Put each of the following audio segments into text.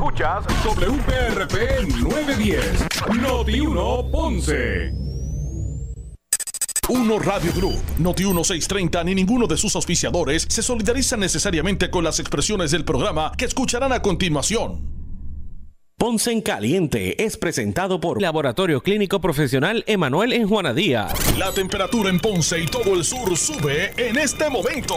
Escuchas WPRP 910, Noti 1 Ponce. Uno Radio Group, Noti 1630 ni ninguno de sus auspiciadores se solidariza necesariamente con las expresiones del programa que escucharán a continuación. Ponce en Caliente es presentado por Laboratorio Clínico Profesional Emanuel en Juana Díaz. La temperatura en Ponce y todo el sur sube en este momento.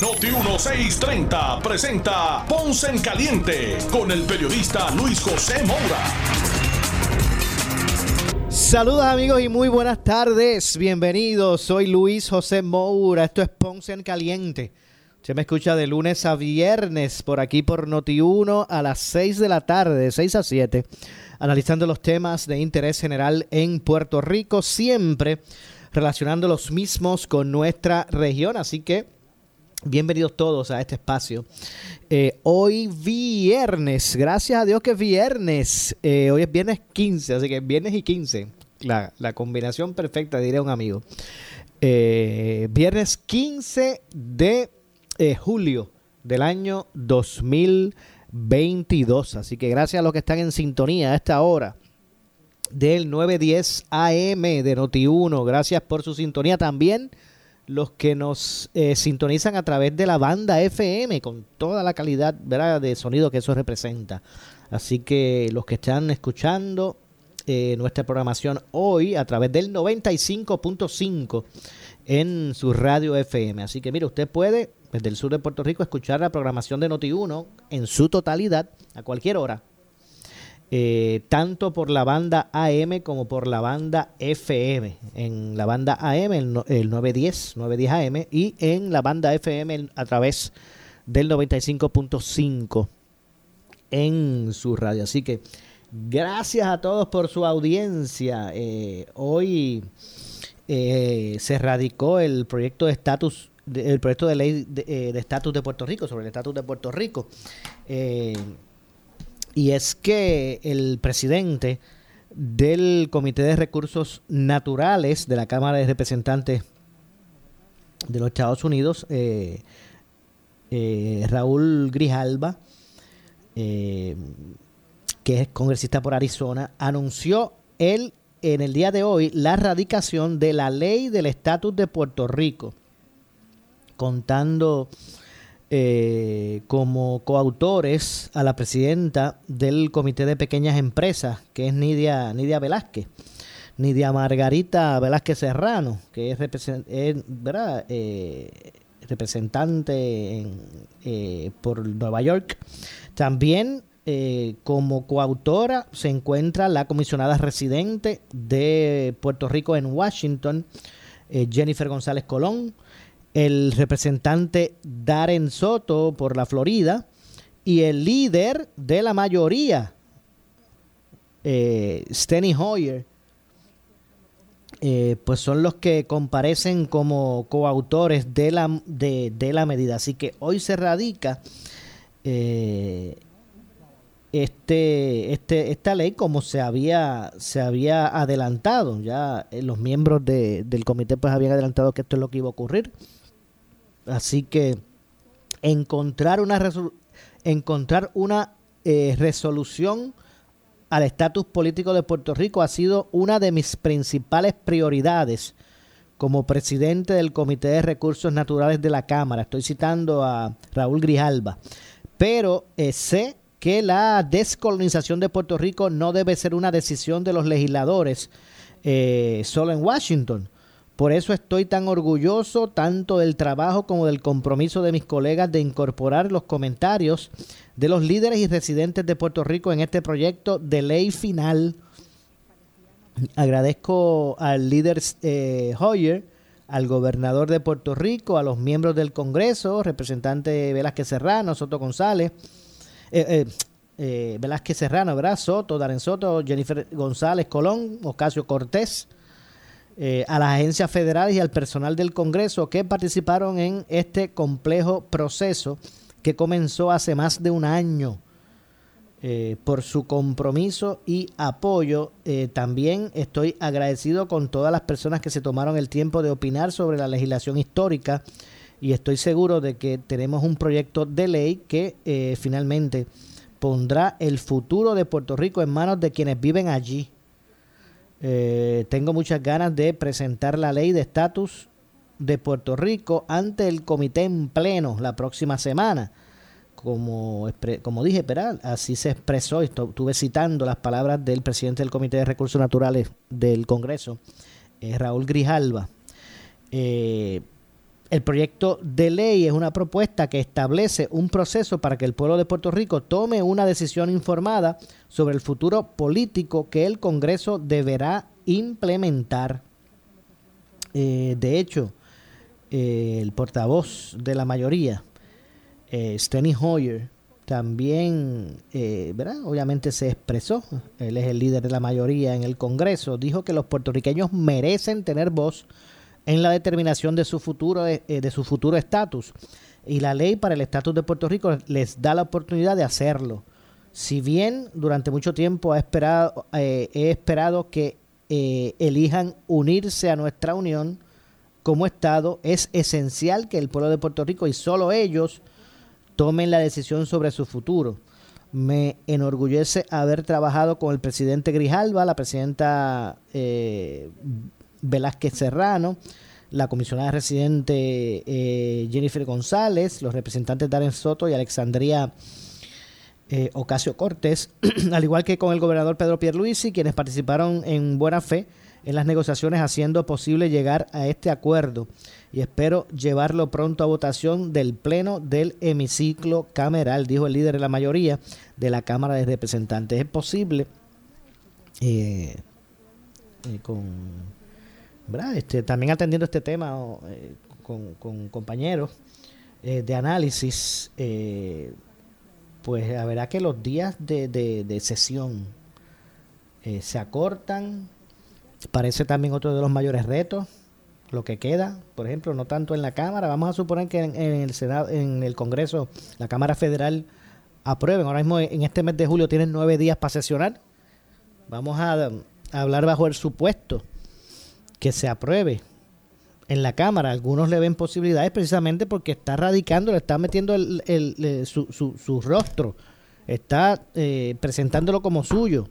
Noti 1630 presenta Ponce en Caliente con el periodista Luis José Moura. Saludos amigos y muy buenas tardes. Bienvenidos. Soy Luis José Moura. Esto es Ponce en Caliente se me escucha de lunes a viernes por aquí por Noti1 a las 6 de la tarde, de 6 a 7, analizando los temas de interés general en Puerto Rico, siempre relacionando los mismos con nuestra región. Así que bienvenidos todos a este espacio. Eh, hoy viernes, gracias a Dios que es viernes. Eh, hoy es viernes 15, así que viernes y 15. La, combinación perfecta, diré un amigo. Eh, viernes 15 de julio del año 2022. Así que gracias a los que están en sintonía a esta hora del 910 AM de Noti1. Gracias por su sintonía también. Los que nos eh, sintonizan a través de la banda FM con toda la calidad de sonido que eso representa. Así que los que están escuchando eh, nuestra programación hoy a través del 95.5 en su radio FM. Así que mire, usted puede desde el sur de Puerto Rico escuchar la programación de Noti1 en su totalidad a cualquier hora. Eh, tanto por la banda AM como por la banda FM. En la banda AM, el, 910, 910 AM, y en la banda FM a través del 95.5 en su radio. Así que gracias a todos por su audiencia. Eh, hoy eh, se radicó el proyecto de estatus el proyecto de ley eh, de estatus de, Puerto Rico, sobre el estatus de Puerto Rico. Eh, y es que el presidente del Comité de Recursos Naturales de la Cámara de Representantes de los Estados Unidos, eh, Raúl Grijalba, que es congresista por Arizona, anunció él en el día de hoy la radicación de la ley del estatus de Puerto Rico contando eh, como coautores a la presidenta del Comité de Pequeñas Empresas, que es Nidia, Nidia Velázquez. Nidia Margarita Velázquez Serrano, que es, eh, representante eh, por Nueva York. También como coautora se encuentra la comisionada residente de Puerto Rico en Washington, Jennifer González Colón, el representante Darren Soto por la Florida y el líder de la mayoría, eh, Steny Hoyer, eh, pues son los que comparecen como coautores de la, de, la medida. Así que hoy se radica eh, este, este, esta ley como se había, se había adelantado. Ya los miembros del comité pues habían adelantado que esto es lo que iba a ocurrir. Así que encontrar una, encontrar una eh, resolución al estatus político de Puerto Rico ha sido una de mis principales prioridades como presidente del Comité de Recursos Naturales de la Cámara. Estoy citando a Raúl Grijalba. Pero eh, sé que la descolonización de Puerto Rico no debe ser una decisión de los legisladores eh, solo en Washington por eso estoy tan orgulloso tanto del trabajo como del compromiso de mis colegas de incorporar los comentarios de los líderes y residentes de Puerto Rico en este proyecto de ley final. Agradezco al líder eh, Hoyer, al gobernador de Puerto Rico, a los miembros del Congreso, representante Velázquez Serrano, Soto González, eh, eh, eh, Velázquez Serrano, ¿verdad? Soto, Darren Soto, Jennifer González Colón, Ocasio Cortés, eh, a las agencias federales y al personal del Congreso que participaron en este complejo proceso que comenzó hace más de un año. Eh, por su compromiso y apoyo. Eh, también estoy agradecido con todas las personas que se tomaron el tiempo de opinar sobre la legislación histórica y estoy seguro de que tenemos un proyecto de ley que finalmente pondrá el futuro de Puerto Rico en manos de quienes viven allí. Eh, tengo muchas ganas de presentar la ley de estatus de Puerto Rico ante el comité en pleno la próxima semana. Como, como dije, pero así se expresó, estuve citando las palabras del presidente del Comité de Recursos Naturales del Congreso, eh, Raúl Grijalva. Eh, el proyecto de ley es una propuesta que establece un proceso para que el pueblo de Puerto Rico tome una decisión informada sobre el futuro político que el Congreso deberá implementar. Eh, de hecho, eh, el portavoz de la mayoría, eh, Steny Hoyer, también, eh. Obviamente se expresó, él es el líder de la mayoría en el Congreso, dijo que los puertorriqueños merecen tener voz en la determinación de su futuro eh, de su futuro estatus y la ley para el estatus de Puerto Rico les da la oportunidad de hacerlo. Si bien durante mucho tiempo ha esperado, eh, he esperado que eh, elijan unirse a nuestra unión como Estado, es esencial que el pueblo de Puerto Rico y solo ellos tomen la decisión sobre su futuro. Me enorgullece haber trabajado con el presidente Grijalva, la presidenta Velázquez Serrano, la comisionada residente eh, Jennifer González, los representantes Darren Soto y Alexandria eh, Ocasio Cortés, al igual que con el gobernador Pedro Pierluisi, quienes participaron en buena fe en las negociaciones haciendo posible llegar a este acuerdo y espero llevarlo pronto a votación del pleno del hemiciclo cameral, dijo el líder de la mayoría de la Cámara de Representantes. Es posible eh, con este, también atendiendo este tema eh, con, compañeros eh, de análisis, eh, pues verá que los días de, sesión se acortan. Parece también otro de los mayores retos, lo que queda, por ejemplo, no tanto en la Cámara. Vamos a suponer que en, el Senado, en el Congreso, la Cámara Federal aprueben. Ahora mismo en este mes de julio tienen nueve días para sesionar. Vamos a hablar bajo el supuesto que se apruebe en la Cámara. Algunos le ven posibilidades precisamente porque está radicando, le está metiendo el, su, su, rostro, está eh, presentándolo como suyo.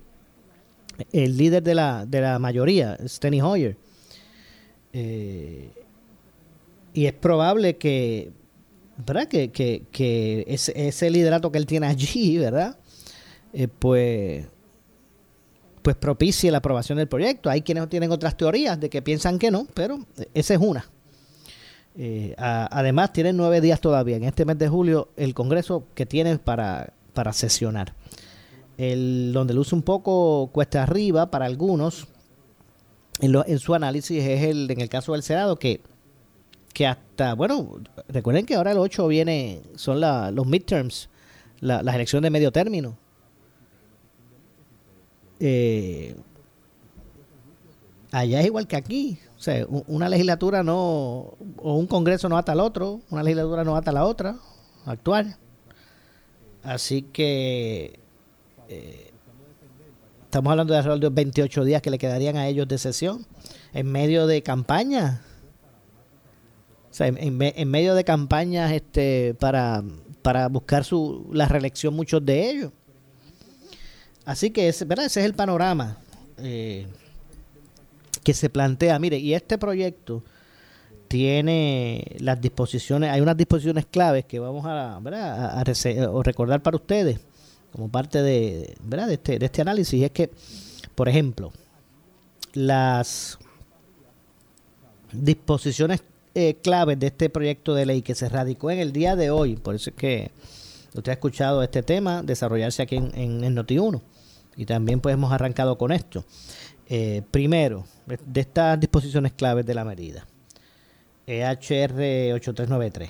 El líder de la, de la mayoría, Steny Hoyer. Eh, y es probable que, ¿verdad? Que, que, que ese, ese, liderato que él tiene allí, ¿verdad? Eh, pues pues propicie la aprobación del proyecto. Hay quienes tienen otras teorías de que piensan que no, pero esa es una. Eh, además, tienen nueve días todavía en este mes de julio el Congreso que tiene para, para sesionar. El, donde luce un poco cuesta arriba para algunos en, en su análisis es el en el caso del Senado que, que hasta, bueno, recuerden que ahora el 8 viene, son los midterms, las elecciones de medio término eh, allá es igual que aquí. O sea, una legislatura no, o un congreso no ata al otro, una legislatura no ata a la otra, actual. Así que eh, estamos hablando de alrededor de 28 días que le quedarían a ellos de sesión en medio de campaña. O sea, en, medio de campañas este, para, para buscar su, la reelección muchos de ellos. Así que ese, ¿verdad? ese es el panorama eh, que se plantea. Mire, y este proyecto tiene las disposiciones, hay unas disposiciones claves que vamos a, ¿verdad? a, recordar para ustedes como parte de, ¿verdad? de, este, de este análisis. Es que, por ejemplo, las disposiciones eh, claves de este proyecto de ley que se radicó en el día de hoy, por eso es que usted ha escuchado este tema desarrollarse aquí en, en, en Noti1 y también pues hemos arrancado con esto. Eh, primero, de estas disposiciones claves de la medida, EHR 8393.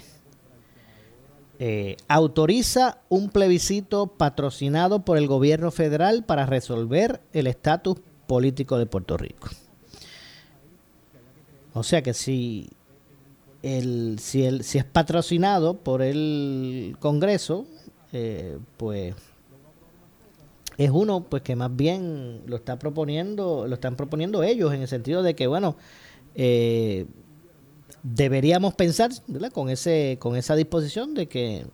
Eh, autoriza un plebiscito patrocinado por el gobierno federal para resolver el estatus político de Puerto Rico. O sea que si, el, si, el, si es patrocinado por el Congreso, eh, pues es uno pues que más bien lo está proponiendo, lo están proponiendo ellos en el sentido de que bueno eh, deberíamos pensar con ese con esa disposición de que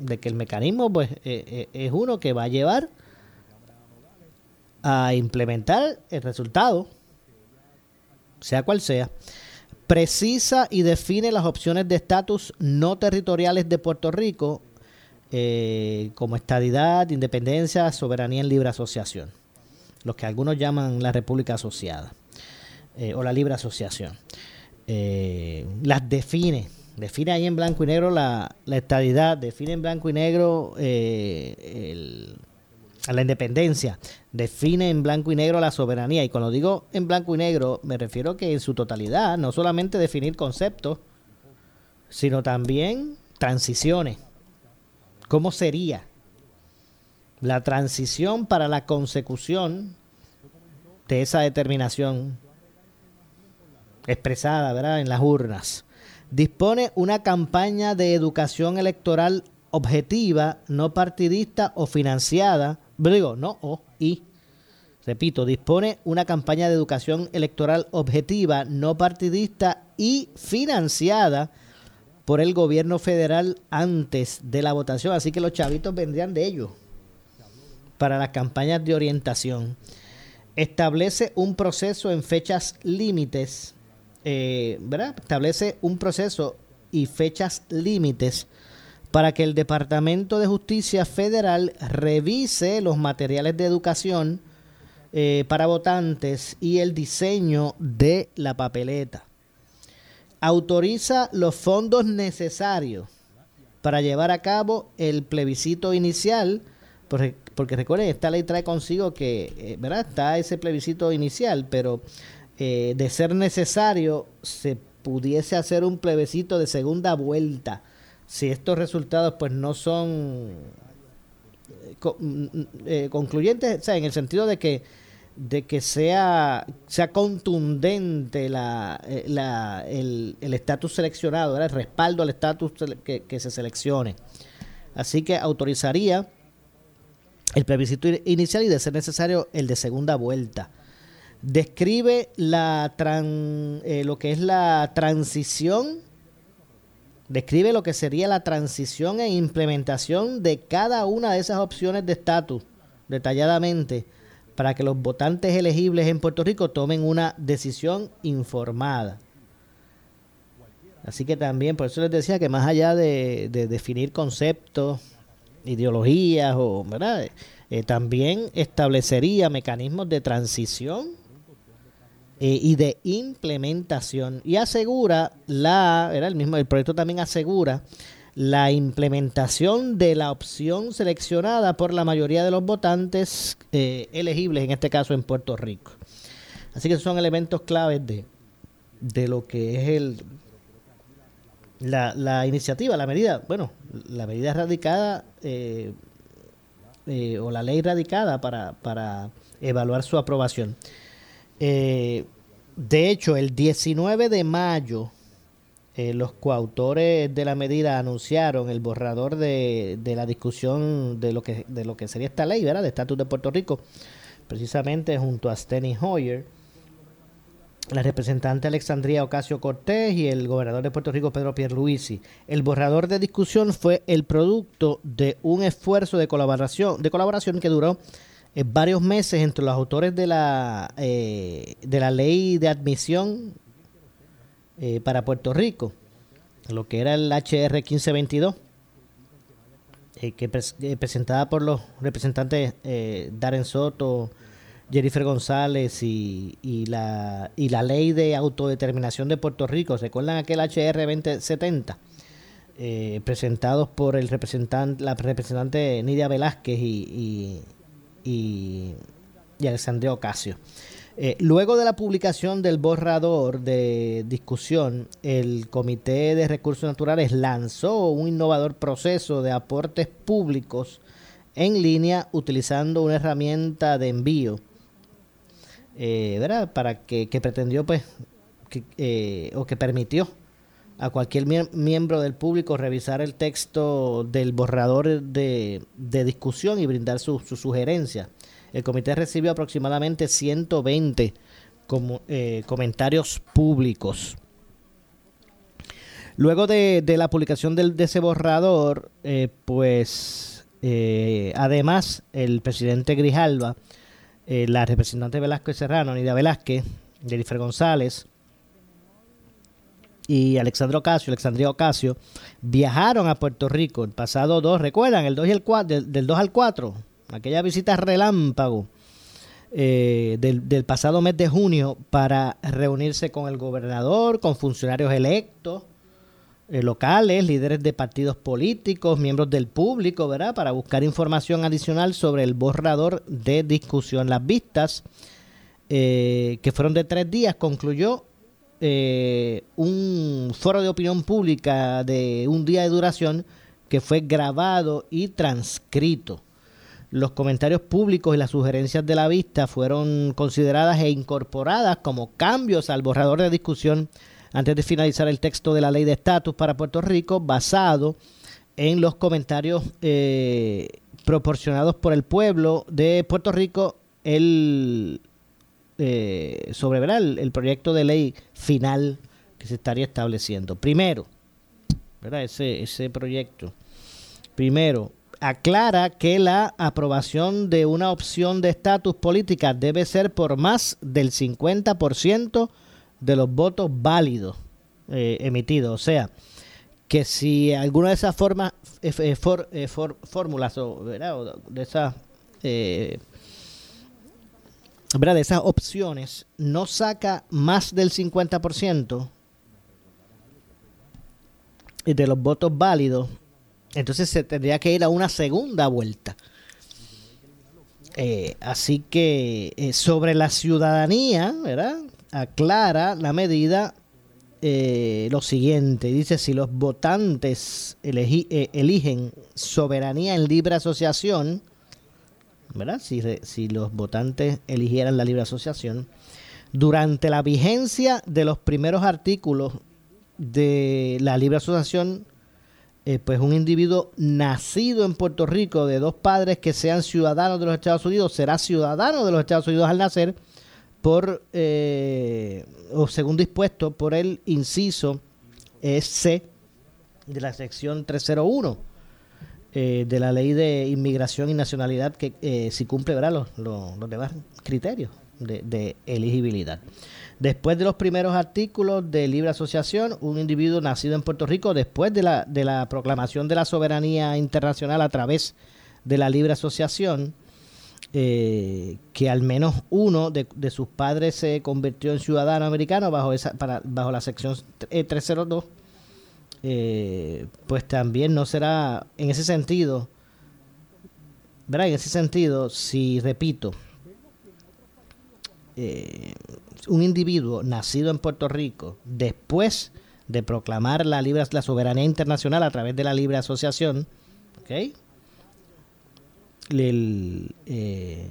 de que el mecanismo pues es uno que va a llevar a implementar el resultado, sea cual sea. Precisa y define las opciones de estatus no territoriales de Puerto Rico eh, como estadidad, independencia, soberanía en libre asociación, los que algunos llaman la República Asociada eh, o la libre asociación. Eh, las define, define ahí en blanco y negro la, estadidad, define en blanco y negro el, a la independencia, define en blanco y negro la soberanía. Y cuando digo en blanco y negro, me refiero que en su totalidad, no solamente definir conceptos, sino también transiciones. ¿Cómo sería la transición para la consecución de esa determinación expresada ¿verdad? en las urnas? Dispone una campaña de educación electoral objetiva, no partidista o financiada digo, no o, y, repito, dispone una campaña de educación electoral objetiva, no partidista y financiada por el gobierno federal antes de la votación. Así que los chavitos vendrían de ellos para las campañas de orientación. Establece un proceso en fechas límites, eh, ¿verdad? Establece un proceso y fechas límites para que el Departamento de Justicia Federal revise los materiales de educación eh, para votantes y el diseño de la papeleta. Autoriza los fondos necesarios para llevar a cabo el plebiscito inicial, porque, porque recuerden, esta ley trae consigo que, eh, ¿verdad? Está ese plebiscito inicial, pero eh, de ser necesario, se pudiese hacer un plebiscito de segunda vuelta si estos resultados pues no son eh, mm, eh, concluyentes, o sea, en el sentido de que de que sea sea contundente la, eh, el estatus seleccionado, el respaldo al estatus que, que, se seleccione. Así que autorizaría el plebiscito inicial y de ser necesario el de segunda vuelta. Describe la tran, lo que es la transición describe lo que sería la transición e implementación de cada una de esas opciones de estatus detalladamente para que los votantes elegibles en Puerto Rico tomen una decisión informada. Así que también, por eso les decía que más allá de, definir conceptos, ideologías, o, ¿verdad? Eh, también establecería mecanismos de transición eh, y de implementación y asegura la era el mismo el proyecto también asegura la implementación de la opción seleccionada por la mayoría de los votantes eh, elegibles en este caso en Puerto Rico. Así que son elementos claves de, de lo que es el la, la iniciativa la medida bueno la medida radicada eh, o la ley radicada para, para evaluar su aprobación. Eh, de hecho, el 19 de mayo, eh, los coautores de la medida anunciaron el borrador de, la discusión de lo, que, de lo que sería esta ley, ¿verdad? De estatus de Puerto Rico, precisamente junto a Steny Hoyer, la representante Alexandria Ocasio Cortés y el gobernador de Puerto Rico, Pedro Pierluisi. El borrador de discusión fue el producto de un esfuerzo de colaboración, de colaboración que duró eh, varios meses entre los autores de la, eh, de la ley de admisión eh, para Puerto Rico, lo que era el HR 1522, que presentada por los representantes Darren Soto, Jennifer González y, y, la, y la ley de autodeterminación de Puerto Rico. ¿Recuerdan aquel HR 2070? presentados por el representante, la representante Nidia Velázquez y, y, Alexandria Ocasio. Eh, luego de la publicación del borrador de discusión, el Comité de Recursos Naturales lanzó un innovador proceso de aportes públicos en línea utilizando una herramienta de envío, eh, ¿verdad? Para que, pretendió, pues, eh, o que permitió a cualquier miembro del público revisar el texto del borrador de, discusión y brindar sus su sugerencias. El comité recibió aproximadamente 120 como, eh, comentarios públicos. Luego de, la publicación de ese borrador, eh, pues eh, además el presidente Grijalva, la representante Velázquez Serrano, Nidia Velázquez, Jennifer González y Alexandro Ocasio, Alexandria Ocasio, viajaron a Puerto Rico el pasado 2, recuerdan, el 2 y el 4, del, del 2 al 4, aquella visita relámpago eh, del, pasado mes de junio para reunirse con el gobernador, con funcionarios electos eh, locales, líderes de partidos políticos, miembros del público, ¿verdad? Para buscar información adicional sobre el borrador de discusión. Las vistas, eh, que fueron de tres días, concluyó un foro de opinión pública de un día de duración que fue grabado y transcrito. Los comentarios públicos y las sugerencias de la vista fueron consideradas e incorporadas como cambios al borrador de discusión antes de finalizar el texto de la ley de estatus para Puerto Rico, basado en los comentarios eh, proporcionados por el pueblo de Puerto Rico el, eh, sobre El, el, proyecto de ley final que se estaría estableciendo. Primero, ¿verdad? Ese, ese proyecto. Primero, aclara que la aprobación de una opción de estatus política debe ser por más del 50% de los votos válidos eh, emitidos. O sea, que si alguna de esas formas, eh, eh, fórmulas o, de esas de esas opciones no saca más del 50% de los votos válidos, entonces se tendría que ir a una segunda vuelta. Eh, así que eh, sobre la ciudadanía, ¿verdad? Aclara la medida eh, lo siguiente. Dice, si los votantes eligen soberanía en libre asociación, ¿verdad? Si, si los votantes eligieran la libre asociación, durante la vigencia de los primeros artículos de la libre asociación, eh, pues un individuo nacido en Puerto Rico de dos padres que sean ciudadanos de los Estados Unidos será ciudadano de los Estados Unidos al nacer por eh, o según dispuesto por el inciso C de la sección 301 eh, de la ley de inmigración y nacionalidad que si cumple ¿verdad? Los, los, demás criterios de, elegibilidad. Después de los primeros artículos de libre asociación, un individuo nacido en Puerto Rico, después de la, de la proclamación de la soberanía internacional a través de la libre asociación, eh, que al menos uno de, sus padres se convirtió en ciudadano americano bajo, esa, para, bajo la sección 302, eh, eh, pues también no será, en ese sentido, ¿verdad? En ese sentido, si repito, eh, un individuo nacido en Puerto Rico, después de proclamar la, libre, la soberanía internacional a través de la libre asociación, ¿ok? Eh,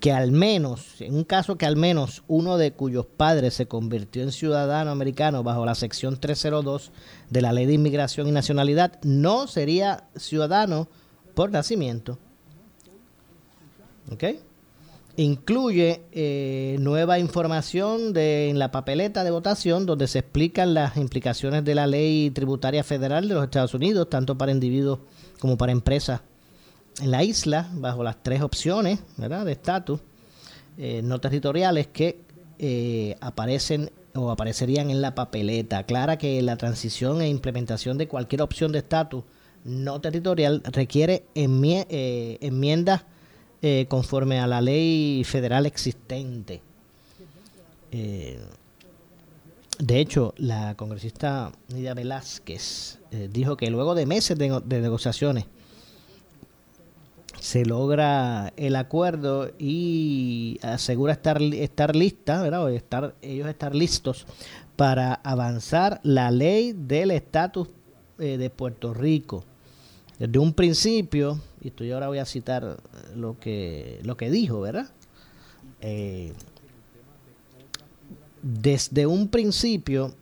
que al menos, en un caso que al menos uno de cuyos padres se convirtió en ciudadano americano bajo la sección 302 de la ley de inmigración y nacionalidad, no sería ciudadano por nacimiento. ¿Ok? Incluye eh, nueva información de, en la papeleta de votación donde se explican las implicaciones de la ley tributaria federal de los Estados Unidos, tanto para individuos como para empresas en la isla, bajo las tres opciones de estatus eh, no territoriales que eh, aparecen o aparecerían en la papeleta. Aclara que la transición e implementación de cualquier opción de estatus no territorial requiere enmiendas eh, conforme a la ley federal existente. Eh, de hecho, la congresista Nidia Velázquez eh, dijo que luego de meses de, negociaciones se logra el acuerdo y asegura estar, estar lista, ¿verdad? Estar, ellos estar listos para avanzar la ley del estatus de Puerto Rico. Desde un principio, y esto yo ahora voy a citar lo que, lo que dijo, ¿verdad? Eh, desde un principio,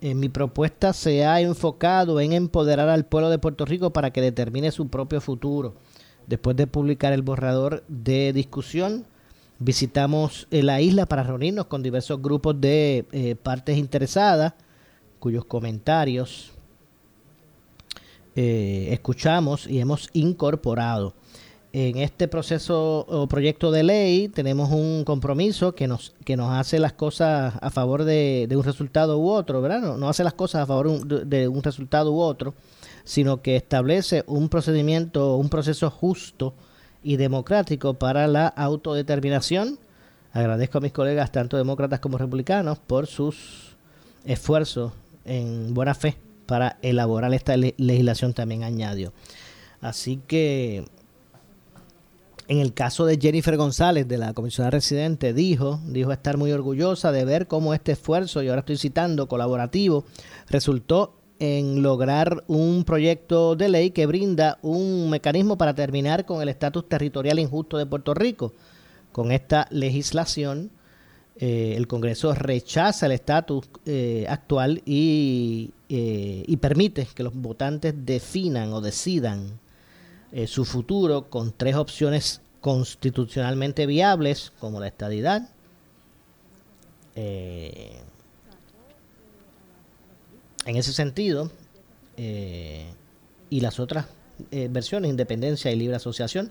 mi propuesta se ha enfocado en empoderar al pueblo de Puerto Rico para que determine su propio futuro. Después de publicar el borrador de discusión, visitamos la isla para reunirnos con diversos grupos de eh, partes interesadas cuyos comentarios escuchamos y hemos incorporado en este proceso o proyecto de ley tenemos un compromiso que nos, que nos hace las cosas a favor de, un resultado u otro, ¿verdad? No, hace las cosas a favor de, un resultado u otro, sino que establece un procedimiento, un proceso justo y democrático para la autodeterminación. Agradezco a mis colegas, tanto demócratas como republicanos, por sus esfuerzos en buena fe para elaborar esta legislación también añadió. Así que en el caso de Jennifer González, de la comisionada residente, dijo, dijo estar muy orgullosa de ver cómo este esfuerzo, y ahora estoy citando, colaborativo, resultó en lograr un proyecto de ley que brinda un mecanismo para terminar con el estatus territorial injusto de Puerto Rico. Con esta legislación, eh, el Congreso rechaza el estatus eh, actual y, eh, y permite que los votantes definan o decidan su futuro con tres opciones constitucionalmente viables, como la estadidad, en ese sentido, y las otras versiones, independencia y libre asociación.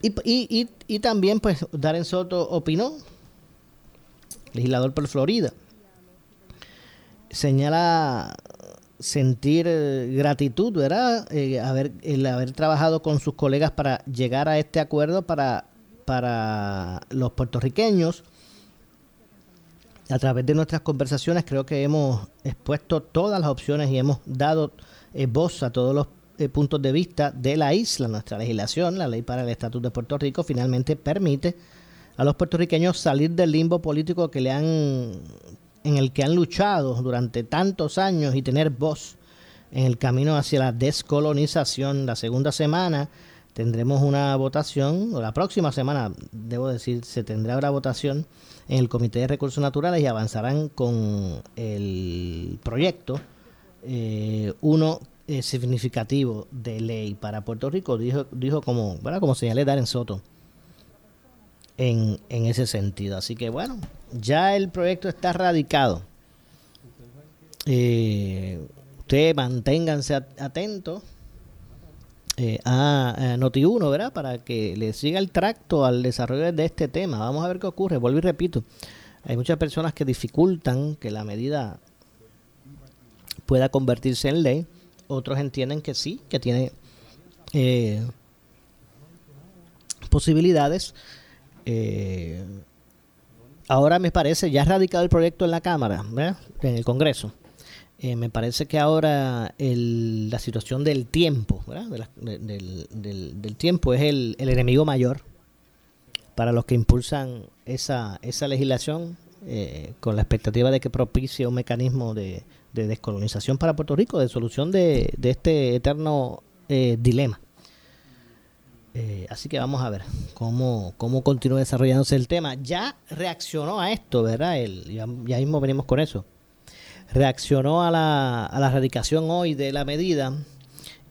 Y, y, también, pues, Darren Soto opinó, legislador por Florida, señala sentir eh, gratitud, ¿verdad? Eh, haber, el haber trabajado con sus colegas para llegar a este acuerdo para, para los puertorriqueños. A través de nuestras conversaciones creo que hemos expuesto todas las opciones y hemos dado eh, voz a todos los puntos de vista de la isla. Nuestra legislación, la ley para el Estatuto de Puerto Rico, finalmente permite a los puertorriqueños salir del limbo político que le han en el que han luchado durante tantos años y tener voz en el camino hacia la descolonización. La segunda semana tendremos una votación, o la próxima semana, debo decir, se tendrá una votación en el Comité de Recursos Naturales y avanzarán con el proyecto, eh, uno eh, significativo de ley para Puerto Rico, dijo, dijo como, bueno, como señalé Darren Soto en, en ese sentido. Así que bueno, ya el proyecto está radicado. Eh, ustedes manténganse atentos eh, a, Noti1, ¿verdad? Para que le siga el tracto al desarrollo de este tema. Vamos a ver qué ocurre. Vuelvo y repito, hay muchas personas que dificultan que la medida pueda convertirse en ley. Otros entienden que sí, que tiene eh, posibilidades. Eh, ahora me parece, ya ha radicado el proyecto en la Cámara, en el Congreso. Eh, me parece que ahora la situación del tiempo, del, tiempo es el, enemigo mayor para los que impulsan esa, esa legislación eh, con la expectativa de que propicie un mecanismo de, descolonización para Puerto Rico, de solución de, este eterno dilema. Eh, así que vamos a ver cómo, cómo continúa desarrollándose el tema. Ya reaccionó a esto, ¿verdad? El, ya, mismo venimos con eso. Reaccionó a la, a la radicación hoy de la medida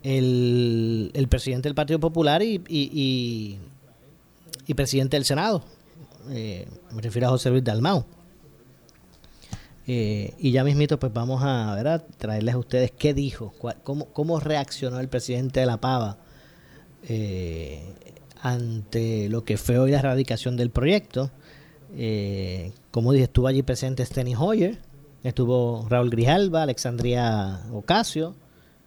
el, el presidente del Partido Popular y, y, y, presidente del Senado. Eh, me refiero a José Luis Dalmau. Eh, y ya mismito, pues vamos a ¿verdad? traerles a ustedes qué dijo, cómo, cómo reaccionó el presidente de la Pava eh, ante lo que fue hoy la erradicación del proyecto. Eh, como dije, estuvo allí presente Steny Hoyer, estuvo Raúl Grijalba, Alexandria Ocasio,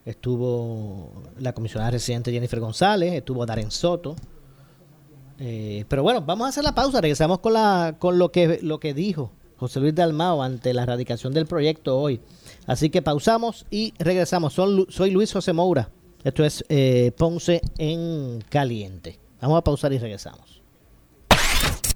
estuvo la comisionada residente Jennifer González, estuvo Darren Soto. Eh, pero bueno, vamos a hacer la pausa, regresamos con, la, con lo, que, lo que dijo José Luis Dalmao ante la erradicación del proyecto hoy. Así que pausamos y regresamos. soy Luis José Moura. Esto es eh, Ponce en Caliente. Vamos a pausar y regresamos.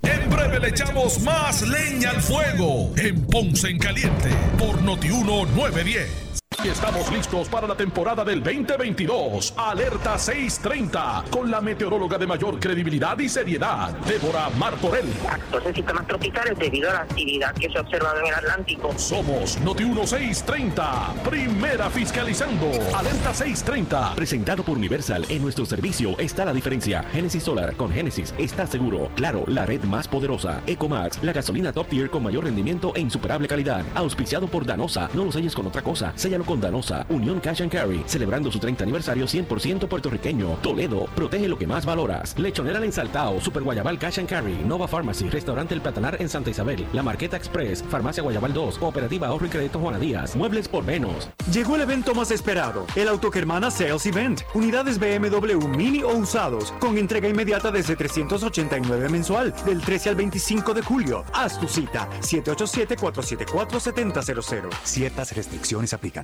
En breve le echamos más leña al fuego en Ponce en Caliente por Notiuno 910. Estamos listos para la temporada del 2022. Alerta 630 con la meteoróloga de mayor credibilidad y seriedad, Débora Martorell. Actos de sistemas tropicales debido a la actividad que se ha observado en el Atlántico. Somos Noti 1630, primera fiscalizando. Alerta 630. Presentado por Universal, en nuestro servicio está la diferencia. Genesis Solar con Genesis está seguro. Claro, la red más poderosa. Ecomax, la gasolina top tier con mayor rendimiento e insuperable calidad. Auspiciado por Danosa. No lo selles con otra cosa. Séllalo con Danosa, Unión Cash and Carry, celebrando su 30 aniversario 100% puertorriqueño. Toledo, protege lo que más valoras. Lechonera en Saltao, Super Guayabal Cash and Carry, Nova Pharmacy, Restaurante El Platanar en Santa Isabel, La Marqueta Express, Farmacia Guayabal 2, Cooperativa Ahorro y Crédito Juana Díaz, Muebles por menos. Llegó el evento más esperado, el Autogermana Sales Event. Unidades BMW mini o usados, con entrega inmediata desde 389 mensual, del 13 al 25 de julio. Haz tu cita, 787-474-7000. Ciertas restricciones aplican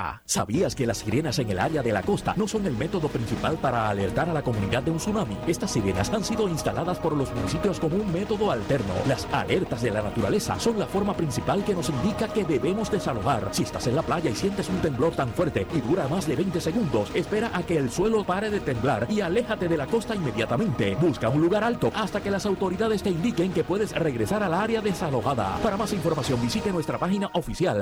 ¿Sabías que las sirenas en el área de la costa no son el método principal para alertar a la comunidad de un tsunami? Estas sirenas han sido instaladas por los municipios como un método alterno. Las alertas de la naturaleza son la forma principal que nos indica que debemos desalojar. Si estás en la playa y sientes un temblor tan fuerte y dura más de 20 segundos, espera a que el suelo pare de temblar y aléjate de la costa inmediatamente. Busca un lugar alto hasta que las autoridades te indiquen que puedes regresar al área desalojada. Para más información visite nuestra página oficial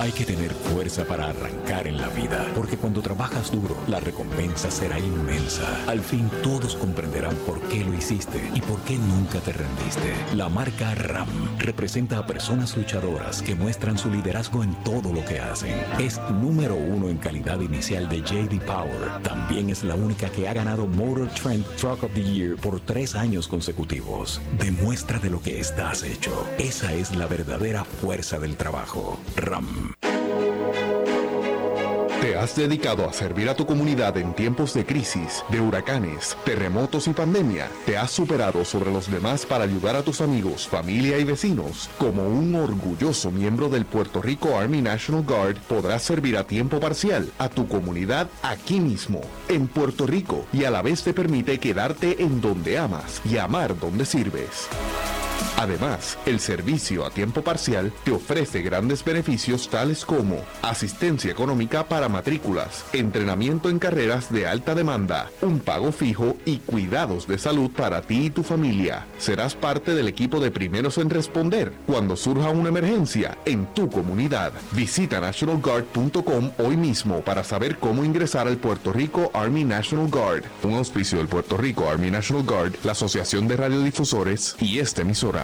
Hay que tener fuerza para arrancar en la vida, porque cuando trabajas duro, la recompensa será inmensa. Al fin todos comprenderán por qué lo hiciste y por qué nunca te rendiste. La marca RAM representa a personas luchadoras que muestran su liderazgo en todo lo que hacen. Es número uno en calidad inicial de JD Power. También es la única que ha ganado Motor Trend Truck of the Year por tres años consecutivos. Demuestra de lo que estás hecho. Esa es la verdadera fuerza del trabajo. RAM. ¿Te has dedicado a servir a tu comunidad en tiempos de crisis, de huracanes, terremotos y pandemia? ¿Te has superado sobre los demás para ayudar a tus amigos, familia y vecinos? Como un orgulloso miembro del Puerto Rico Army National Guard, podrás servir a tiempo parcial a tu comunidad aquí mismo, en Puerto Rico, y a la vez te permite quedarte en donde amas y amar donde sirves. Además, el servicio a tiempo parcial te ofrece grandes beneficios tales como asistencia económica para matrículas, entrenamiento en carreras de alta demanda, un pago fijo y cuidados de salud para ti y tu familia. Serás parte del equipo de primeros en responder cuando surja una emergencia en tu comunidad. Visita nationalguard.com hoy mismo para saber cómo ingresar al Puerto Rico Army National Guard, un auspicio del Puerto Rico Army National Guard, la Asociación de Radiodifusores y esta emisora.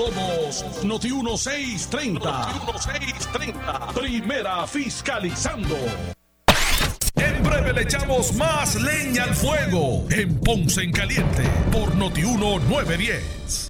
Somos Noti 1630. Noti 1630. Primera fiscalizando. En breve le echamos más leña al fuego en Ponce en Caliente por Noti 1910.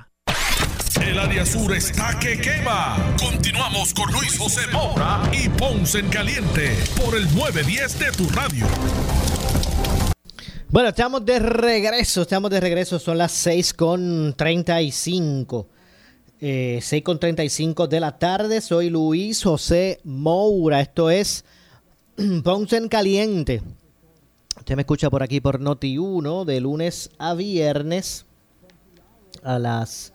El área sur está que quema. Continuamos con Luis José Moura y Ponce en Caliente por el 910 de tu radio. Bueno, estamos de regreso, estamos de regreso, son las 6 con 35. Eh, 6 con 35 de la tarde, soy Luis José Moura, esto es Ponce en Caliente. Usted me escucha por aquí por Noti1 de lunes a viernes a las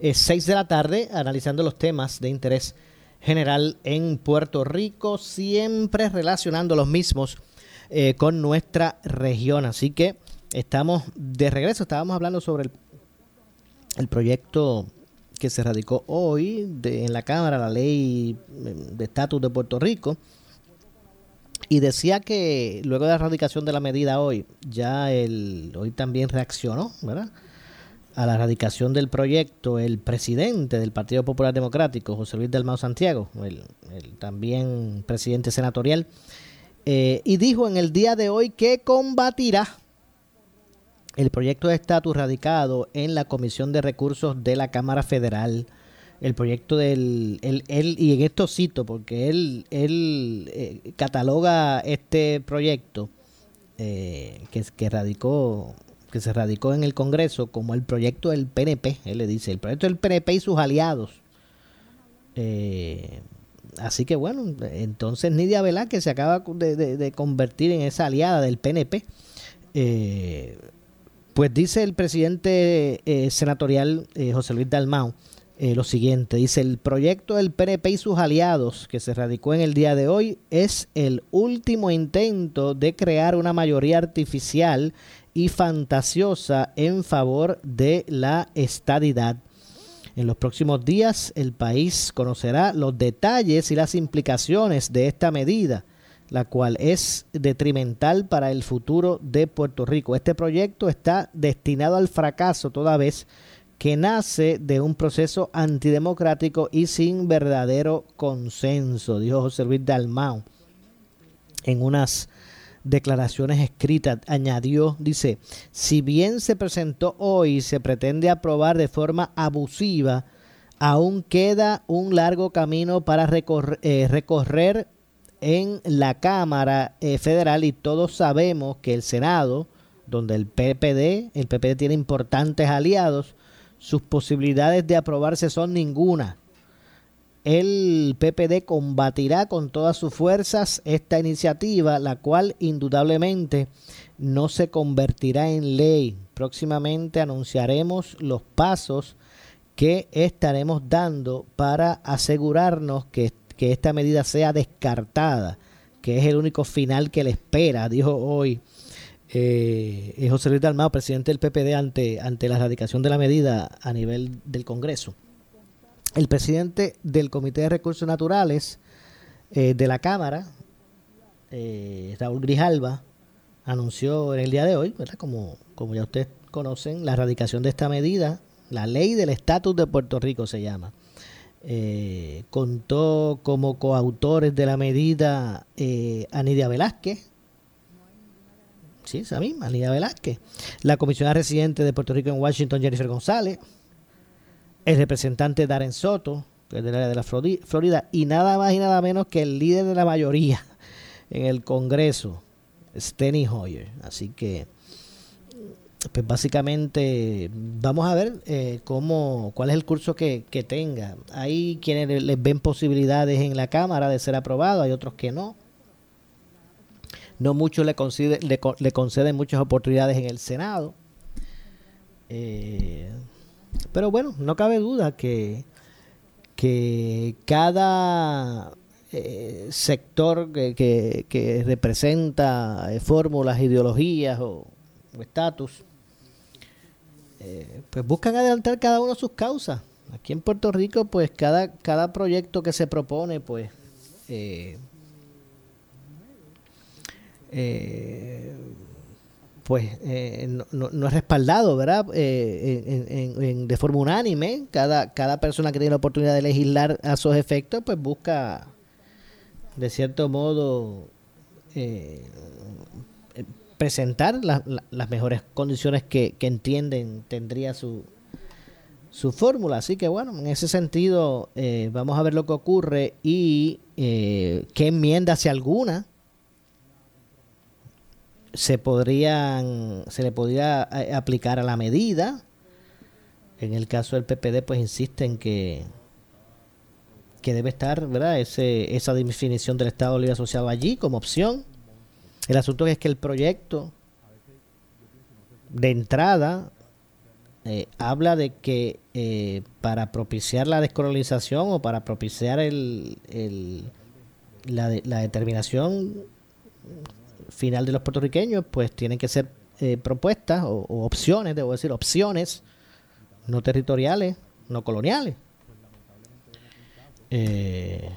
6 de la tarde, analizando los temas de interés general en Puerto Rico, siempre relacionando los mismos eh, con nuestra región. Así que estamos de regreso, estábamos hablando sobre el, el proyecto que se radicó hoy de, en la Cámara, la ley de estatus de Puerto Rico. Y decía que luego de la radicación de la medida hoy, ya el hoy también reaccionó, ¿verdad? A la radicación del proyecto el presidente del Partido Popular Democrático, José Luis Dalmau Santiago, el, el también presidente senatorial, eh, y dijo en el día de hoy que combatirá el proyecto de estatus radicado en la Comisión de Recursos de la Cámara Federal. El proyecto del. Él, él, y en esto cito, porque él, él eh, cataloga este proyecto eh, que, que radicó que se radicó en el Congreso como el proyecto del PNP, él le dice, el proyecto del PNP y sus aliados. Eh, así que bueno, entonces Nidia Velázquez se acaba de, convertir en esa aliada del PNP. Eh, pues dice el presidente eh, senatorial José Luis Dalmau lo siguiente, dice el proyecto del PNP y sus aliados que se radicó en el día de hoy es el último intento de crear una mayoría artificial y fantasiosa en favor de la estadidad. En los próximos días el país conocerá los detalles y las implicaciones de esta medida, la cual es detrimental para el futuro de Puerto Rico. Este proyecto está destinado al fracaso toda vez que nace de un proceso antidemocrático y sin verdadero consenso, dijo José Luis Dalmau en unas declaraciones escritas. Añadió, dice, si bien se presentó hoy y se pretende aprobar de forma abusiva, aún queda un largo camino para recorrer, eh, recorrer en la Cámara eh, Federal y todos sabemos que el Senado, donde el PPD, el PPD tiene importantes aliados, sus posibilidades de aprobarse son ninguna el PPD combatirá con todas sus fuerzas esta iniciativa, la cual indudablemente no se convertirá en ley. Próximamente anunciaremos los pasos que estaremos dando para asegurarnos que, que esta medida sea descartada, que es el único final que le espera, dijo hoy eh, José Luis Dalmao, presidente del PPD, ante, ante la erradicación de la medida a nivel del Congreso el presidente del Comité de Recursos Naturales eh, de la Cámara, eh, Raúl Grijalva, anunció en el día de hoy. Como, ya ustedes conocen, la erradicación de esta medida, la ley del estatus de Puerto Rico se llama. Eh, contó como coautores de la medida eh, a Nidia Velázquez, sí, esa misma, Nidia Velázquez, la comisionada residente de Puerto Rico en Washington, Jennifer González, el representante Darren Soto, que es del área de la Florida, y nada más y nada menos que el líder de la mayoría en el Congreso, Steny Hoyer. Así que, pues básicamente, vamos a ver eh, cómo, cuál es el curso que, que tenga. Hay quienes les ven posibilidades en la Cámara de ser aprobado, hay otros que no. No muchos le, concede, le, le conceden muchas oportunidades en el Senado. Eh, pero bueno, no cabe duda que, que cada eh, sector que, que, que representa eh, fórmulas, ideologías o estatus eh, pues buscan adelantar cada uno sus causas. Aquí en Puerto Rico, pues cada, cada proyecto que se propone, pues pues eh, no, no- es respaldado, ¿verdad? Eh, en- en- en- de forma unánime, cada, cada persona que tiene la oportunidad de legislar a sus efectos, pues busca, de cierto modo, eh, presentar la- la- las mejores condiciones que, entienden tendría su, su fórmula. Así que bueno, en ese sentido, eh, vamos a ver lo que ocurre y eh, qué enmiendas, si alguna, se podrían se le podría eh, aplicar a la medida. En el caso del PPD pues insisten que que debe estar verdad ese esa definición del Estado Libre Asociado allí como opción. El asunto es que el proyecto de entrada eh, habla de que eh, para propiciar la descolonización o para propiciar el, el- la, la determinación final de los puertorriqueños, pues tienen que ser eh, propuestas o, opciones, debo decir, opciones no territoriales, no coloniales. Eh,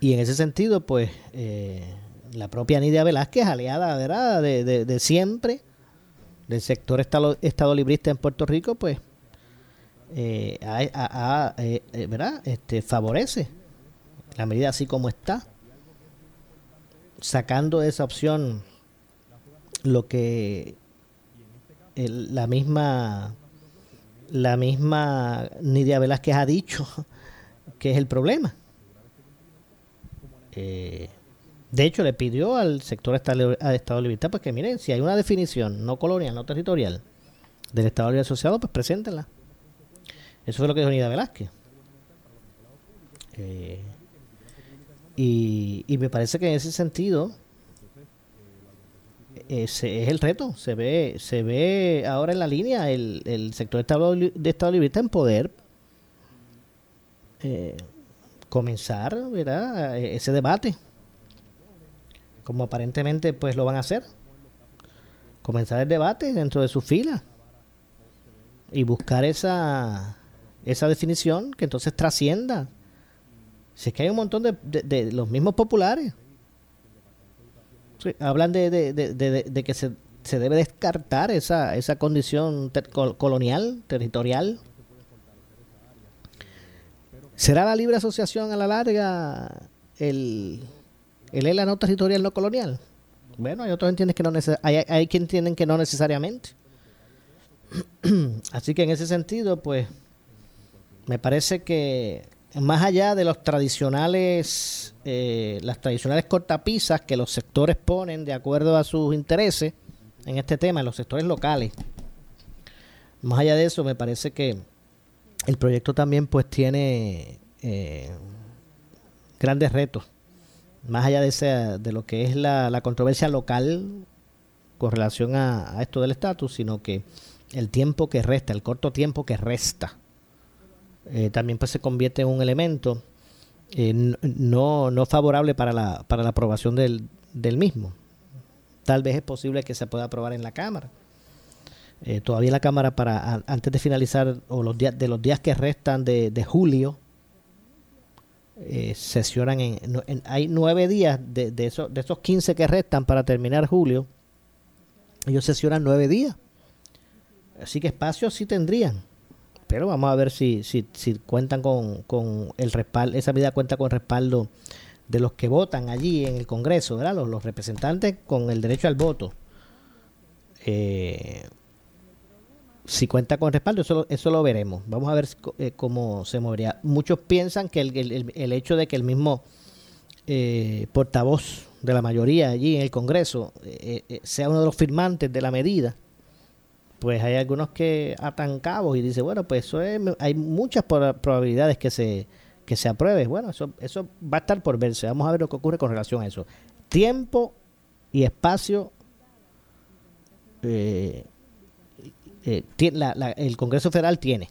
y en ese sentido, pues eh, la propia Nidia Velázquez, aliada. De, de- siempre del sector estado, estado librista en Puerto Rico, pues eh, ha- ha, eh, eh, ¿verdad? Este, favorece la medida así como está sacando de esa opción lo que la misma la misma Nidia Velázquez ha dicho que es el problema. Eh, de hecho, le pidió al sector al Estado de Libertad pues que miren, si hay una definición no colonial, no territorial del Estado Libre Asociado, pues preséntenla. Eso fue lo que dijo Nidia Velázquez. Eh, y, y me parece que en ese sentido ese es el reto. Se ve, se ve ahora en la línea el, el sector de Estado, li- de Estado Librista en poder eh, comenzar ¿verdad? E- ese debate. Como aparentemente pues lo van a hacer. Comenzar el debate dentro de sus filas. Y buscar esa, esa definición que entonces trascienda. Si es que hay un montón de, de- los mismos populares. Hablan de, de- que se, se debe descartar esa, esa condición ter- col- colonial, territorial. ¿Será la libre asociación a la larga el, el ELA no territorial no colonial? Bueno, hay otros entienden que no neces- hay, hay quien entienden que no necesariamente. Así que en ese sentido, pues, me parece que más allá de los tradicionales, eh, las tradicionales cortapisas que los sectores ponen de acuerdo a sus intereses en este tema, en los sectores locales, más allá de eso, me parece que el proyecto también pues tiene eh, grandes retos, más allá de, ese, de lo que es la, la controversia local con relación a, a esto del estatus, sino que el tiempo que resta, el corto tiempo que resta, eh, también pues se convierte en un elemento eh, no, no favorable para la, para la aprobación del, del mismo. Tal vez es posible que se pueda aprobar en la Cámara. Eh, todavía la Cámara para antes de finalizar o los días de los días que restan de, de julio sesionan hay nueve días de, de, esos, de esos 15 que restan para terminar julio ellos sesionan nueve días así que espacios sí tendrían pero vamos a ver si, si, si cuentan con, con el respaldo, esa medida cuenta con respaldo de los que votan allí en el Congreso, ¿verdad? Los, representantes con el derecho al voto. Eh, si cuenta con respaldo, eso, lo- eso lo veremos. Vamos a ver eh, cómo se movería. Muchos piensan que el, el- el- hecho de que el mismo eh, portavoz de la mayoría allí en el Congreso eh, sea uno de los firmantes de la medida, pues hay algunos que atan cabos y dicen, bueno, pues eso es, hay muchas proba- probabilidades que se que se apruebe. Bueno, eso eso va a estar por verse. Vamos a ver lo que ocurre con relación a eso. Tiempo y espacio eh, eh, la- la- el Congreso Federal tiene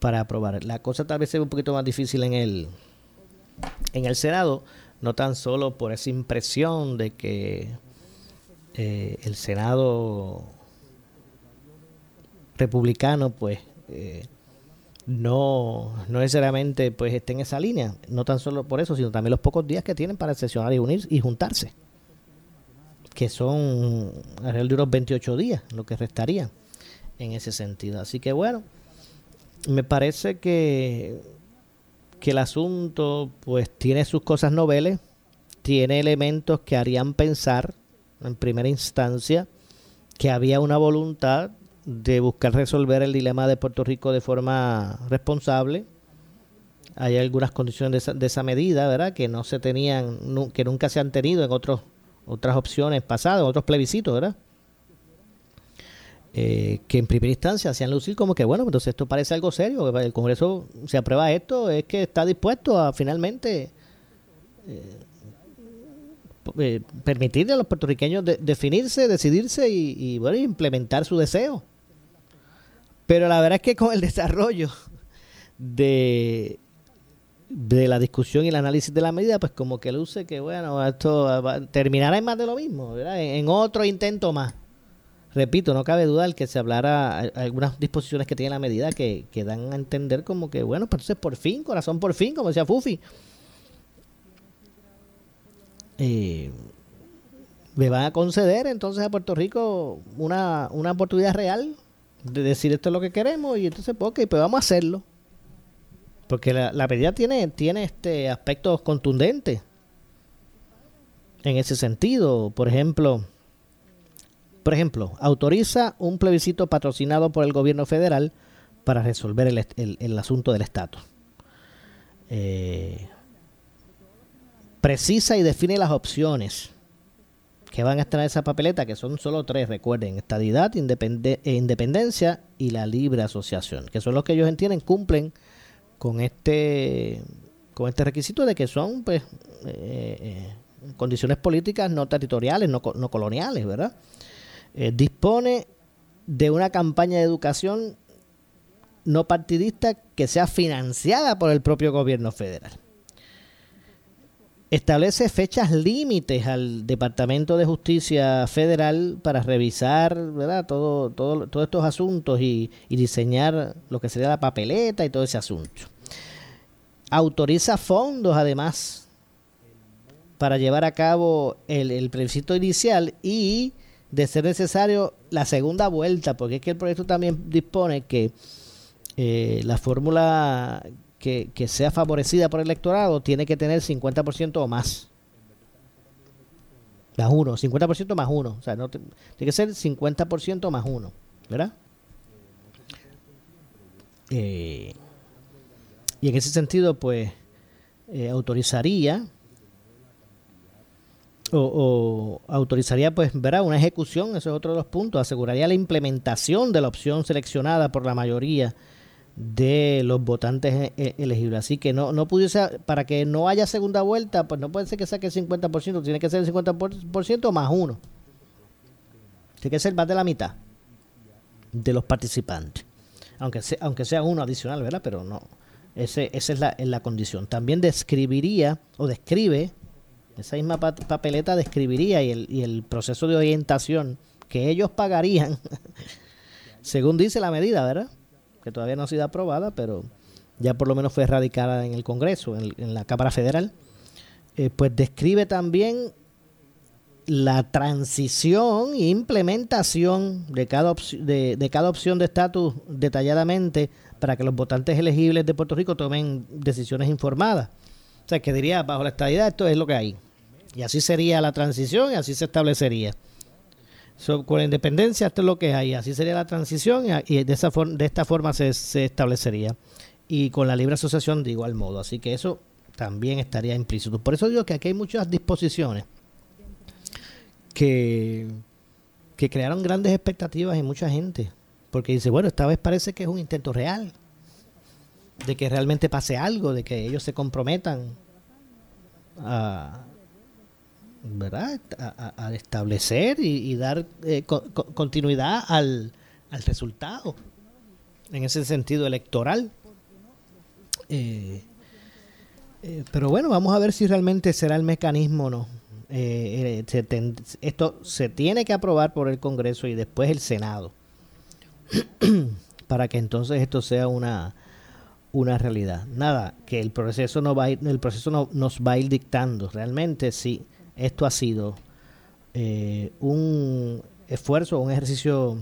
para aprobar. La cosa tal vez sea un poquito más difícil en el en el Senado, no tan solo por esa impresión de que eh, el Senado republicano pues eh, no, no necesariamente pues esté en esa línea, no tan solo por eso, sino también los pocos días que tienen para sesionar y unir y juntarse, que son alrededor de unos 28 días, lo que restaría en ese sentido. Así que bueno, me parece que, que el asunto pues tiene sus cosas noveles, tiene elementos que harían pensar en primera instancia que había una voluntad de buscar resolver el dilema de Puerto Rico de forma responsable. Hay algunas condiciones de esa, de esa medida, ¿verdad? Que no se tenían, que nunca se han tenido en otros otras opciones pasadas, otros plebiscitos, ¿verdad? Eh, que en primera instancia hacían lucir como que, bueno, entonces esto parece algo serio, el Congreso se aprueba esto, es que está dispuesto a finalmente eh, eh, permitirle a los puertorriqueños definirse, decidirse y, y, bueno, implementar su deseo. Pero la verdad es que con el desarrollo de, de la discusión y el análisis de la medida, pues como que luce que, bueno, esto terminará en más de lo mismo. En, otro intento más. Repito, no cabe duda el que se hablara algunas disposiciones que tiene la medida que, que dan a entender como que, bueno, pues entonces por fin, corazón por fin, como decía Fufi. Eh, me van a conceder entonces a Puerto Rico una, una oportunidad real de decir esto es lo que queremos y entonces, pues, ok, pues vamos a hacerlo. Porque la, la medida tiene, tiene este aspectos contundentes en ese sentido. Por ejemplo, por ejemplo, autoriza un plebiscito patrocinado por el gobierno federal para resolver el, el, el asunto del estatus. Eh, precisa y define las opciones que van a estar en esa papeleta, que son solo tres, recuerden, estadidad, e independencia y la libre asociación, que son los que ellos entienden cumplen con este con este requisito de que son pues eh, eh, condiciones políticas no territoriales, no, no coloniales, ¿verdad? Eh, dispone de una campaña de educación no partidista que sea financiada por el propio gobierno federal establece fechas límites al Departamento de Justicia Federal para revisar ¿verdad? Todo, todo, todos estos asuntos y, diseñar lo que sería la papeleta y todo ese asunto. Autoriza fondos además para llevar a cabo el, el plebiscito inicial y, de ser necesario, la segunda vuelta, porque es que el proyecto también dispone que eh, la fórmula que, sea favorecida por el electorado tiene que tener 50% o más. Más uno, 50% más uno. O sea, no tiene que ser 50% más uno, ¿verdad? Eh, y en ese sentido, pues, eh, autorizaría o, o, autorizaría, pues, verá, una ejecución, ese es otro de los puntos, aseguraría la implementación de la opción seleccionada por la mayoría de los votantes e, e, elegibles. Así que no, no pudiese, para que no haya segunda vuelta, pues no puede ser que saque el 50%, tiene que ser el 50% más uno. Tiene que ser más de la mitad de los participantes. Aunque sea, aunque sea uno adicional, ¿verdad? Pero no. Ese, esa es la, es la condición. También describiría o describe, esa misma papeleta describiría y el, y el proceso de orientación que ellos pagarían, según dice la medida, ¿verdad? Que todavía no ha sido aprobada, pero ya por lo menos fue erradicada en el Congreso, en, la Cámara Federal, eh, pues describe también la transición e implementación de cada, de, de cada opción de estatus detalladamente para que los votantes elegibles de Puerto Rico tomen decisiones informadas. O sea, que diría, bajo la estadidad esto es lo que hay. Y así sería la transición y así se establecería con la independencia esto es lo que hay, así sería la transición y de, esa de esta forma se, establecería. Y con la libre asociación de igual modo, así que eso también estaría implícito. Por eso digo que aquí hay muchas disposiciones que, que crearon grandes expectativas en mucha gente, porque dice, bueno, esta vez parece que es un intento real, de que realmente pase algo, de que ellos se comprometan a, ¿verdad? A, establecer y, dar eh, continuidad al, resultado en ese sentido electoral. Eh, eh, pero bueno, vamos a ver si realmente será el mecanismo o no. esto se tiene que aprobar por el Congreso y después el Senado. para que entonces esto sea una, una realidad. Nada, que el proceso, no va a ir- el proceso no, nos va a ir dictando. Realmente sí, esto ha sido eh, un esfuerzo, un ejercicio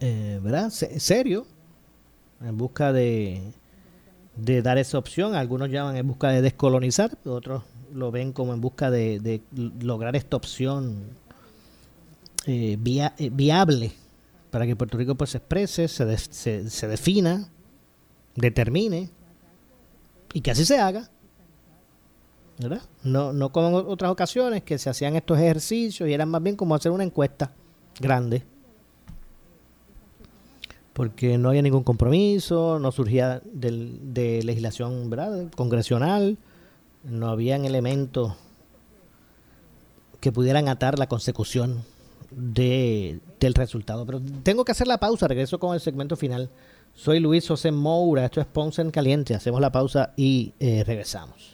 eh, ¿verdad? Se- serio en busca de, de dar esa opción. Algunos llaman en busca de descolonizar, otros lo ven como en busca de, de lograr esta opción eh, via- viable para que Puerto Rico pues se exprese, se, des- se, se defina, determine y que así se haga. No, no como en otras ocasiones que se hacían estos ejercicios y eran más bien como hacer una encuesta grande. Porque no había ningún compromiso, no surgía del- de legislación ¿verdad? congresional, no habían elementos que pudieran atar la consecución de, del resultado. Pero tengo que hacer la pausa, regreso con el segmento final. Soy Luis José Moura, esto es Ponce en Caliente. Hacemos la pausa y eh, regresamos.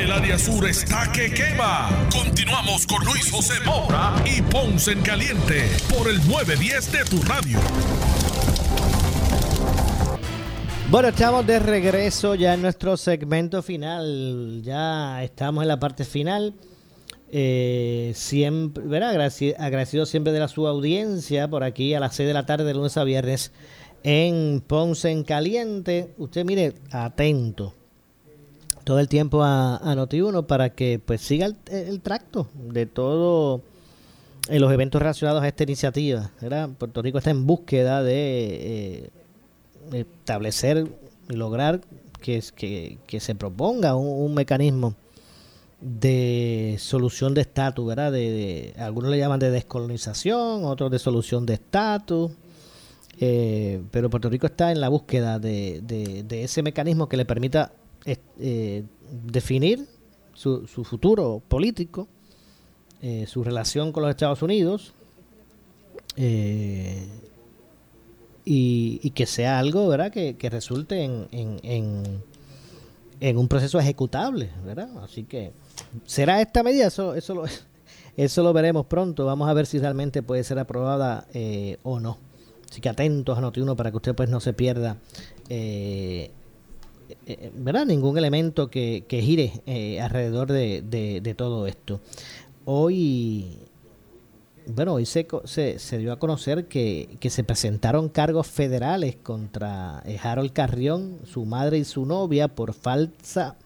El área sur está que quema. Continuamos con Luis José Moura y Ponce en Caliente por el 910 de tu radio. Bueno, estamos de regreso ya en nuestro segmento final. Ya estamos en la parte final. Eh, siempre, ¿verdad? Agradeci- agradecido siempre de la su audiencia por aquí a las 6 de la tarde, de lunes a viernes, en Ponce en Caliente. Usted mire, atento todo el tiempo a, a Noti1 para que pues siga el, el tracto de todo en los eventos relacionados a esta iniciativa. ¿verdad? Puerto Rico está en búsqueda de eh, establecer y lograr que, que, se proponga un, un mecanismo de solución de estatus, ¿verdad? De, algunos le llaman de descolonización, otros de solución de estatus. Eh, pero Puerto Rico está en la búsqueda de- de ese mecanismo que le permita eh, definir su, su futuro político, eh, su relación con los Estados Unidos, eh, y, y que sea algo ¿verdad? Que, que resulte en, en, en, en un proceso ejecutable. ¿verdad? Así que, ¿será esta medida? Eso, eso, lo, eso lo veremos pronto. Vamos a ver si realmente puede ser aprobada eh, o no. Así que atentos a Noti1 para que usted pues no se pierda eh, ¿verdad? ningún elemento que, que gire eh, alrededor de, de- todo esto. Hoy, bueno, hoy se, se, se dio a conocer que, que se presentaron cargos federales contra eh, Harold Carrión, su madre y su novia por falsa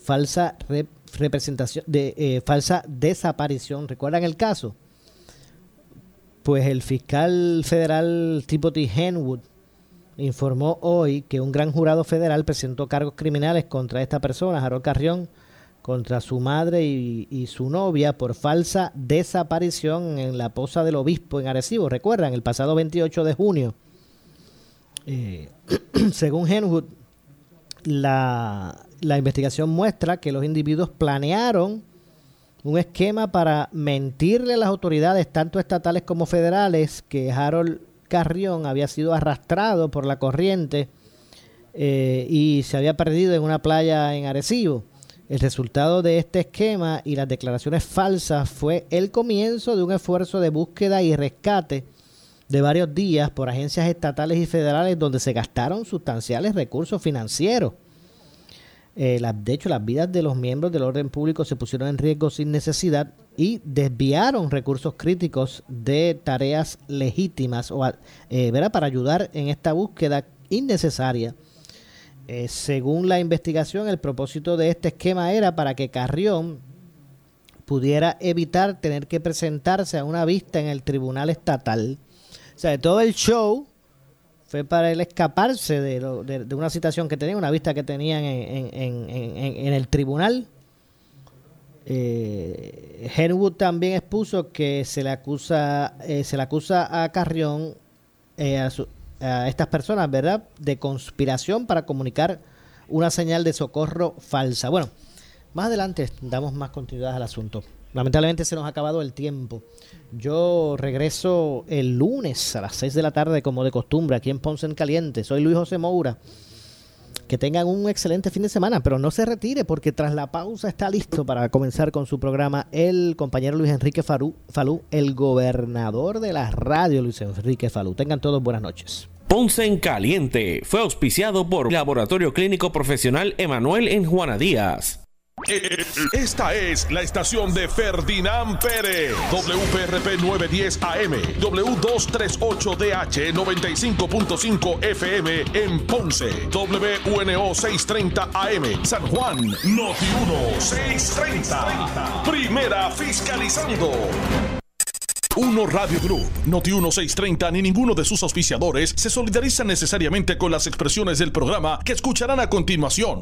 falsa re- representación de eh, falsa desaparición. ¿Recuerdan el caso? Pues el fiscal federal Timothy Henwood informó hoy que un gran jurado federal presentó cargos criminales contra esta persona, Harold Carrión, contra su madre y, su novia por falsa desaparición en la posa del obispo en Arecibo. Recuerdan, el pasado 28 de junio. Eh, según Henwood, la, la investigación muestra que los individuos planearon un esquema para mentirle a las autoridades, tanto estatales como federales, que Harold Carrión había sido arrastrado por la corriente eh, y se había perdido en una playa en Arecibo. El resultado de este esquema y las declaraciones falsas fue el comienzo de un esfuerzo de búsqueda y rescate de varios días por agencias estatales y federales donde se gastaron sustanciales recursos financieros. Eh, de hecho, las vidas de los miembros del orden público se pusieron en riesgo sin necesidad y desviaron recursos críticos de tareas legítimas o, eh, para ayudar en esta búsqueda innecesaria. Eh, según la investigación, el propósito de este esquema era para que Carrión pudiera evitar tener que presentarse a una vista en el tribunal estatal. O sea, todo el show fue para él escaparse de, lo- de- una situación que tenía, una vista que tenían en, en- en- en- en el tribunal Eh, Henwood también expuso que se le acusa, eh, se le acusa a Carrión, eh, a, su- a estas personas, ¿verdad?, de conspiración para comunicar una señal de socorro falsa. Bueno, más adelante damos más continuidad al asunto. Lamentablemente se nos ha acabado el tiempo. Yo regreso el lunes a las 6 de la tarde, como de costumbre, aquí en Ponce en Caliente. Soy Luis José Moura. Que tengan un excelente fin de semana, pero no se retire porque tras la pausa está listo para comenzar con su programa el compañero Luis Enrique Falú, el gobernador de la radio Luis Enrique Falú. Tengan todos buenas noches. Ponce en Caliente fue auspiciado por Laboratorio Clínico Profesional Emanuel en Juana Díaz. Esta es la estación de Ferdinand Pérez, WPRP 910 AM, W238DH 95.5 FM en Ponce, WNO 630 AM, San Juan, Noti 1 630. Primera fiscalizando. Uno Radio Group, Noti 1630 ni ninguno de sus auspiciadores se solidarizan necesariamente con las expresiones del programa que escucharán a continuación.